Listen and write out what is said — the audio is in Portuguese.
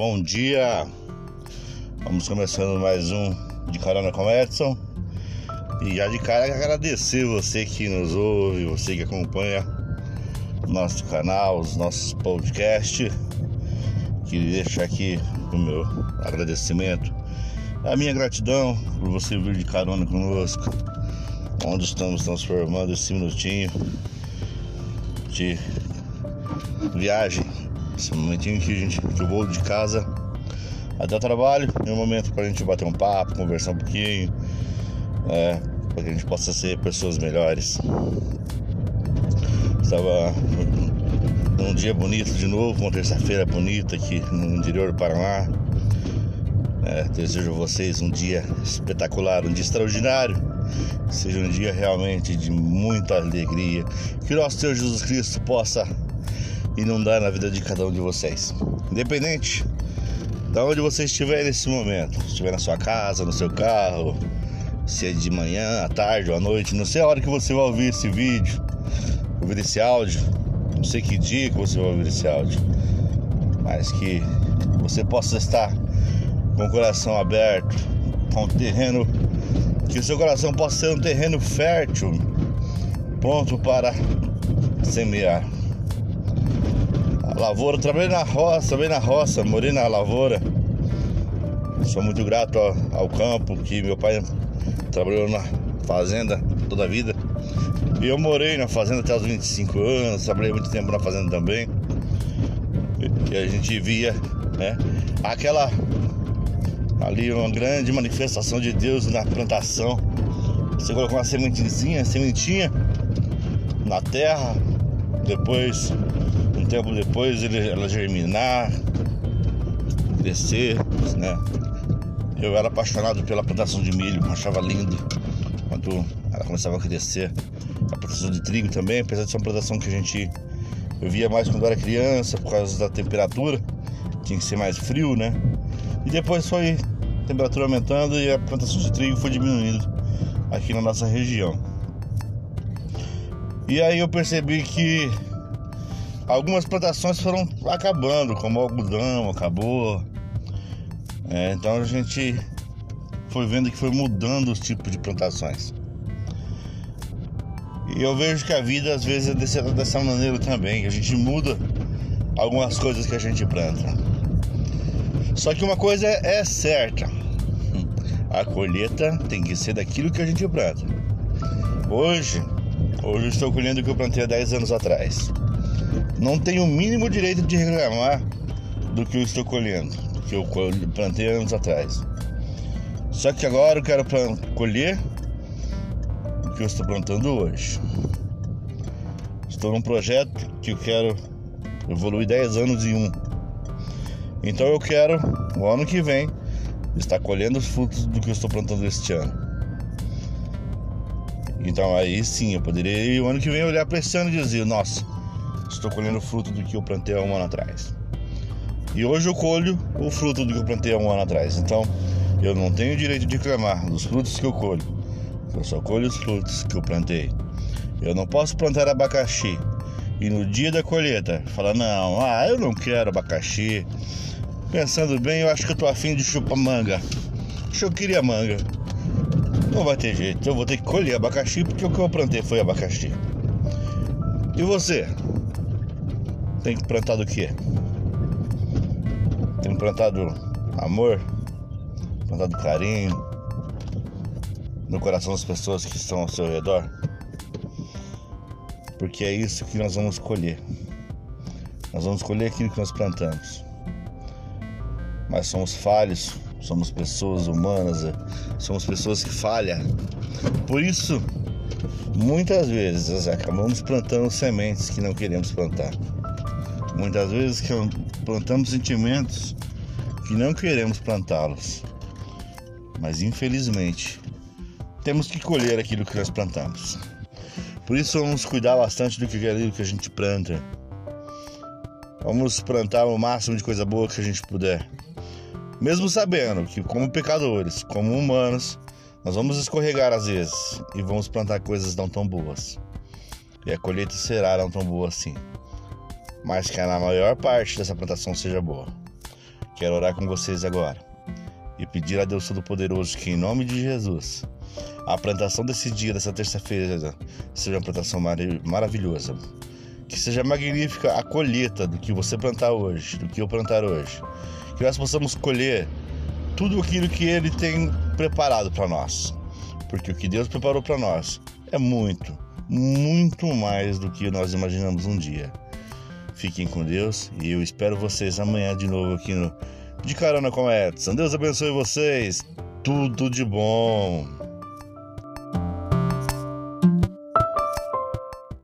Bom dia, vamos começando mais um de Carona com Edson. E já de cara agradecer você que nos ouve, você que acompanha nosso canal, os nossos podcasts. Queria deixar aqui o meu agradecimento, a minha gratidão por você vir de carona conosco, onde estamos transformando esse minutinho de viagem, esse momentinho que a gente vou de casa até o trabalho, é um momento para a gente bater um papo, conversar um pouquinho, é, para que a gente possa ser pessoas melhores. Estava num dia bonito de novo, uma terça-feira bonita aqui no interior do Paraná. É, desejo a vocês um dia espetacular, um dia extraordinário. Seja um dia realmente de muita alegria. Que o nosso Deus Jesus Cristo possa inundar na vida de cada um de vocês. Independente de onde você estiver nesse momento, se estiver na sua casa, no seu carro, se é de manhã, à tarde ou à noite, não sei a hora que você vai ouvir esse vídeo, ouvir esse áudio, não sei que dia que você vai ouvir esse áudio, mas que você possa estar com o coração aberto, com o terreno, que o seu coração possa ser um terreno fértil, pronto para semear. Lavoura, trabalhei na roça, trabalhei na roça, morei na lavoura. Sou muito grato ao, campo que meu pai trabalhou na fazenda toda a vida. E eu morei na fazenda até os 25 anos, trabalhei muito tempo na fazenda também. E a gente via, né, aquela ali uma grande manifestação de Deus na plantação. Você colocou uma sementezinha, sementinha na terra, depois, tempo depois, ele, ela germinar, crescer, né? Eu era apaixonado pela plantação de milho, achava lindo quando ela começava a crescer. A plantação de trigo também, apesar de ser uma plantação que a gente eu via mais quando era criança, por causa da temperatura, tinha que ser mais frio, né? E depois foi a temperatura aumentando e a plantação de trigo foi diminuindo aqui na nossa região. E aí eu percebi que algumas plantações foram acabando, como o algodão acabou, é, então a gente foi vendo que foi mudando os tipos de plantações. E eu vejo que a vida às vezes é dessa, dessa maneira também, que a gente muda algumas coisas que a gente planta. Só que uma coisa é certa: a colheita tem que ser daquilo que a gente planta. Hoje, hoje eu estou colhendo o que eu plantei há 10 anos atrás. Não tenho o mínimo direito de reclamar do que eu estou colhendo que eu plantei anos atrás. Só que agora eu quero colher o que eu estou plantando hoje. Estou num projeto que eu quero evoluir 10 anos em um. Então eu quero, o ano que vem, estar colhendo os frutos do que eu estou plantando este ano. Então aí sim, eu poderia o ano que vem olhar para esse ano e dizer, nossa, estou colhendo fruto do que eu plantei há um ano atrás. E hoje eu colho o fruto do que eu plantei há um ano atrás. Então eu não tenho direito de reclamar dos frutos que eu colho. Eu só colho os frutos que eu plantei. Eu não posso plantar abacaxi e no dia da colheita falar: não, ah, eu não quero abacaxi. Pensando bem, eu acho que eu tô afim de chupar manga. Eu queria manga. Não vai ter jeito, eu vou ter que colher abacaxi porque o que eu plantei foi abacaxi. E você? Tem que plantar do quê? Tem plantado amor, plantado carinho no coração das pessoas que estão ao seu redor. Porque é isso que nós vamos colher. Nós vamos colher aquilo que nós plantamos. Mas somos falhos, somos pessoas humanas, é, somos pessoas que falham. Por isso, muitas vezes acabamos plantando sementes que não queremos plantar. Muitas vezes plantamos sentimentos que não queremos plantá-los. Mas infelizmente, temos que colher aquilo que nós plantamos. Por isso vamos cuidar bastante do que que a gente planta. Vamos plantar o máximo de coisa boa que a gente puder. Mesmo sabendo que como pecadores, como humanos, nós vamos escorregar às vezes e vamos plantar coisas não tão boas. E a colheita será não tão boa assim mas que na maior parte dessa plantação seja boa. Quero orar com vocês agora e pedir a Deus Todo-Poderoso que, em nome de Jesus, a plantação desse dia, dessa terça-feira, seja uma plantação mar maravilhosa. Que seja magnífica a colheita do que você plantar hoje, do que eu plantar hoje. Que nós possamos colher tudo aquilo que Ele tem preparado para nós. Porque o que Deus preparou para nós é muito, muito mais do que nós imaginamos um dia. Fiquem com Deus e eu espero vocês amanhã de novo aqui no De Carona com Edson. Deus abençoe vocês. Tudo de bom.